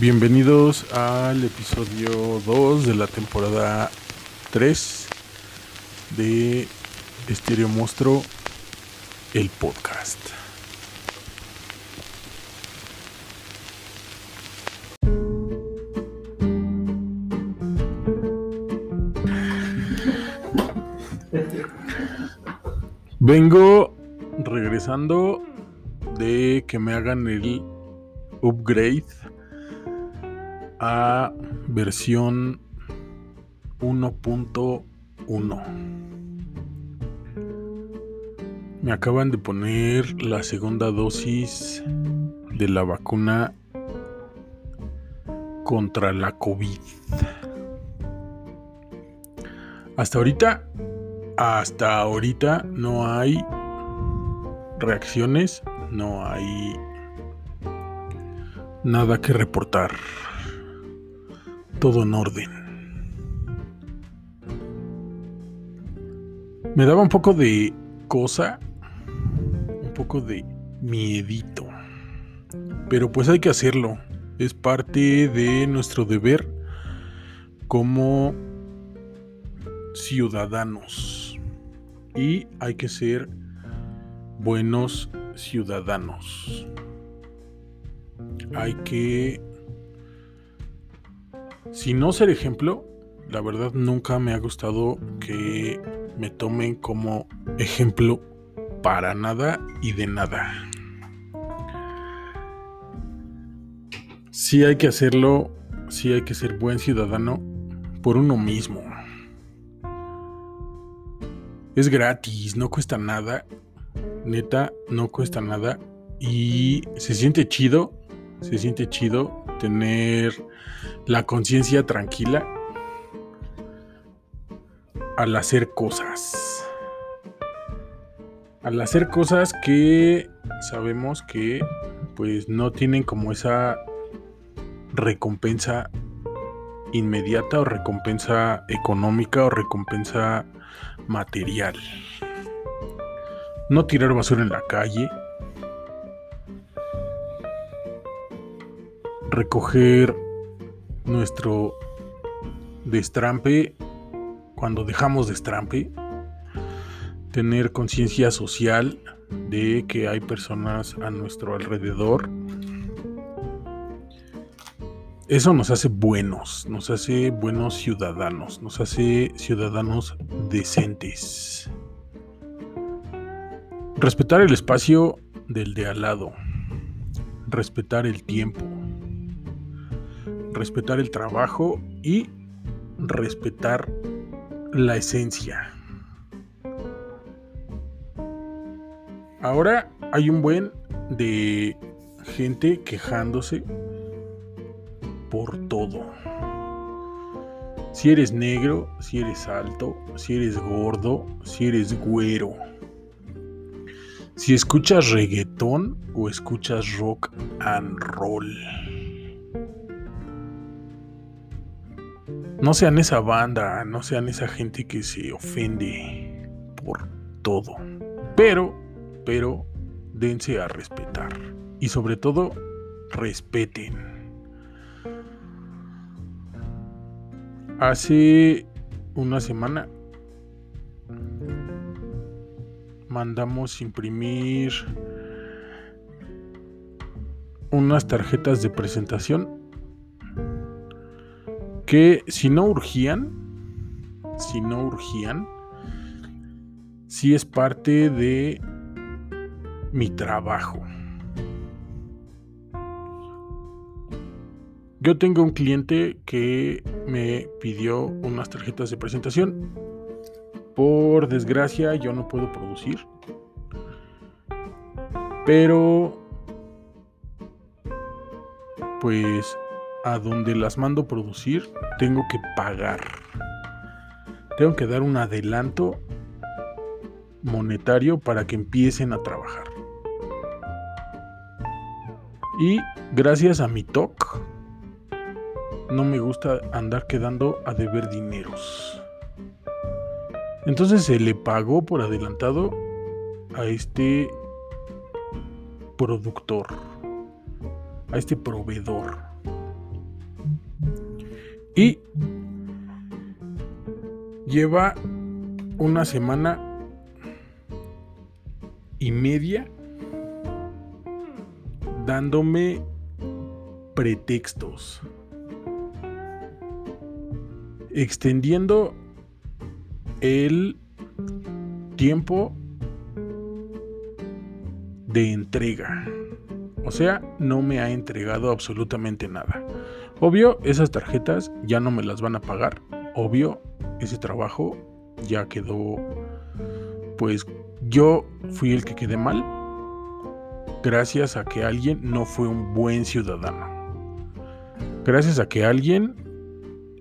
Bienvenidos al episodio 2 de la temporada 3 de Estéreo Monstruo, el podcast. Vengo regresando de que me hagan el upgrade a versión 1.1. Me acaban de poner la segunda dosis de la vacuna contra la COVID. Hasta ahorita, hasta ahorita no hay reacciones, no hay nada que reportar todo en orden. Me daba un poco de cosa, un poco de miedito. Pero pues hay que hacerlo. Es parte de nuestro deber como ciudadanos. Y hay que ser buenos ciudadanos. Hay que no ser ejemplo, la verdad nunca me ha gustado que me tomen como ejemplo para nada y de nada. Sí hay que hacerlo, sí hay que ser buen ciudadano por uno mismo. Es gratis, no cuesta nada. Neta, no cuesta nada. Y se siente chido, se siente chido tener la conciencia tranquila al hacer cosas. Al hacer cosas que sabemos que pues no tienen como esa recompensa inmediata o recompensa económica o recompensa material. No tirar basura en la calle, recoger nuestro destrampe cuando dejamos destrampe, tener conciencia social de que hay personas a nuestro alrededor. Eso nos hace buenos, nos hace buenos ciudadanos, nos hace ciudadanos decentes. Respetar el espacio del de al lado, respetar el tiempo, respetar el trabajo y respetar la esencia. Ahora hay un buen de gente quejándose por todo. Si eres negro, si eres alto, si eres gordo, si eres güero. Si escuchas reggaetón o escuchas rock and roll. No sean esa banda, no sean esa gente que se ofende por todo. Pero, pero, dense a respetar. Y sobre todo, respeten. Hace una semana mandamos imprimir unas tarjetas de presentación que si no urgían, si no urgían, si es parte de mi trabajo. Yo tengo un cliente que me pidió unas tarjetas de presentación. Por desgracia yo no puedo producir. Pero pues a donde las mando producir, tengo que pagar. Tengo que dar un adelanto monetario para que empiecen a trabajar. Y gracias a mi TOC, no me gusta andar quedando a deber dineros. Entonces se le pagó por adelantado a este productor, a este proveedor Y lleva una semana y media dándome pretextos, extendiendo el tiempo de entrega. O sea, no me ha entregado absolutamente nada. Obvio, esas tarjetas ya no me las van a pagar. Obvio, ese trabajo ya quedó, pues yo fui el que quedé mal gracias a que alguien no fue un buen ciudadano. Gracias a que alguien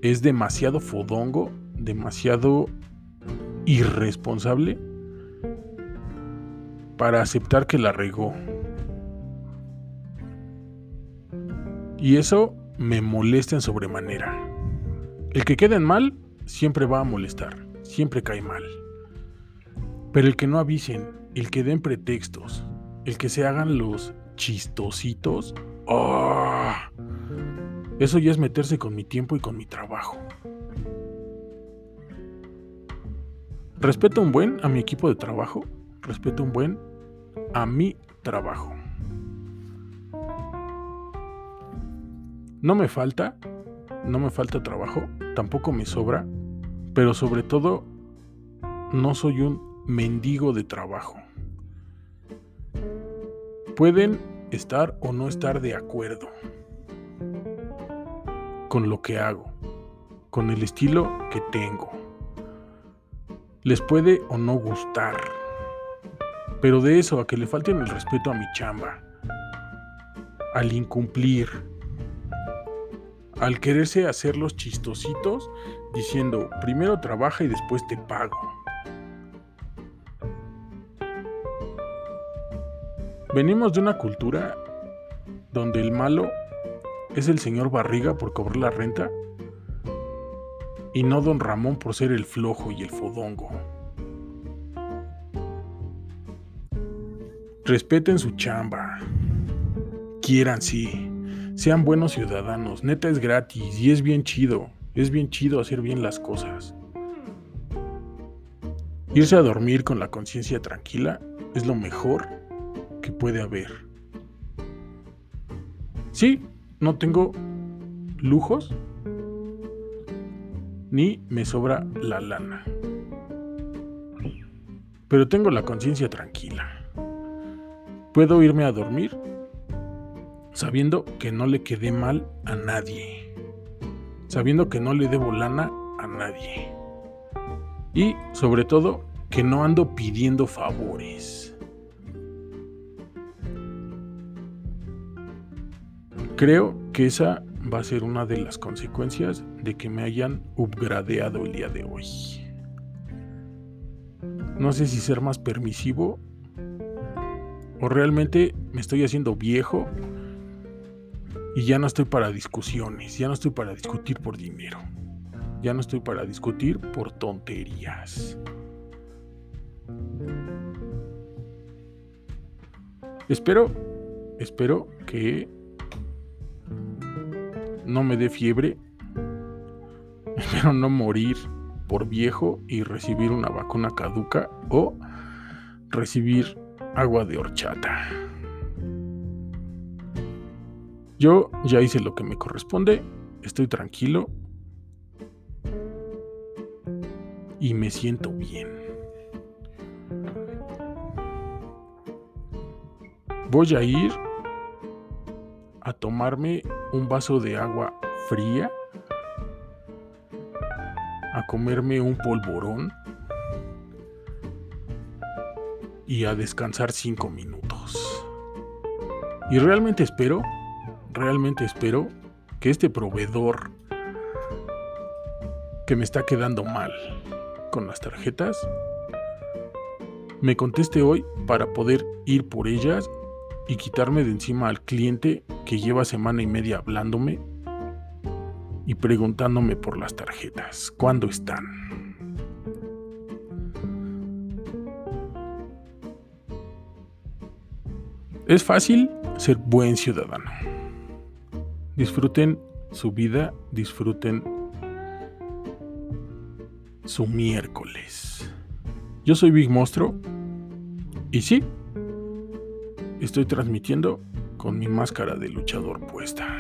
es demasiado fodongo, demasiado irresponsable para aceptar que la regó. Y eso me molesta en sobremanera. El que quede en mal siempre va a molestar, siempre cae mal. Pero el que no avisen, el que den pretextos, el que se hagan los chistositos, ¡oh! eso ya es meterse con mi tiempo y con mi trabajo. Respeto un buen a mi equipo de trabajo, respeto un buen a mi trabajo. No me falta, no me falta trabajo, tampoco me sobra, pero sobre todo no soy un mendigo de trabajo. Pueden estar o no estar de acuerdo con lo que hago, con el estilo que tengo. Les puede o no gustar, pero de eso a que le falten el respeto a mi chamba, al incumplir, al quererse hacer los chistositos diciendo primero trabaja y después te pago. Venimos de una cultura donde el malo es el señor Barriga por cobrar la renta y no don Ramón por ser el flojo y el fodongo. Respeten su chamba. Quieran sí. Sean buenos ciudadanos, neta es gratis y es bien chido, es bien chido hacer bien las cosas. Irse a dormir con la conciencia tranquila es lo mejor que puede haber. Sí, no tengo lujos, ni me sobra la lana. Pero tengo la conciencia tranquila. Puedo irme a dormir sabiendo que no le quedé mal a nadie, sabiendo que no le debo lana a nadie y sobre todo que no ando pidiendo favores. Creo que esa va a ser una de las consecuencias de que me hayan upgradeado el día de hoy. No sé si ser más permisivo o realmente me estoy haciendo viejo y ya no estoy para discusiones, ya no estoy para discutir por dinero. Ya no estoy para discutir por tonterías. Espero, espero que no me dé fiebre. Espero no morir por viejo y recibir una vacuna caduca o recibir agua de horchata. Yo ya hice lo que me corresponde, estoy tranquilo y me siento bien. Voy a ir a tomarme un vaso de agua fría, a comerme un polvorón y a descansar cinco minutos. Y realmente espero realmente espero que este proveedor que me está quedando mal con las tarjetas me conteste hoy para poder ir por ellas y quitarme de encima al cliente que lleva semana y media hablándome y preguntándome por las tarjetas. ¿Cuándo están? Es fácil ser buen ciudadano. Disfruten su vida, disfruten su miércoles. Yo soy Big Monstruo y sí, estoy transmitiendo con mi máscara de luchador puesta.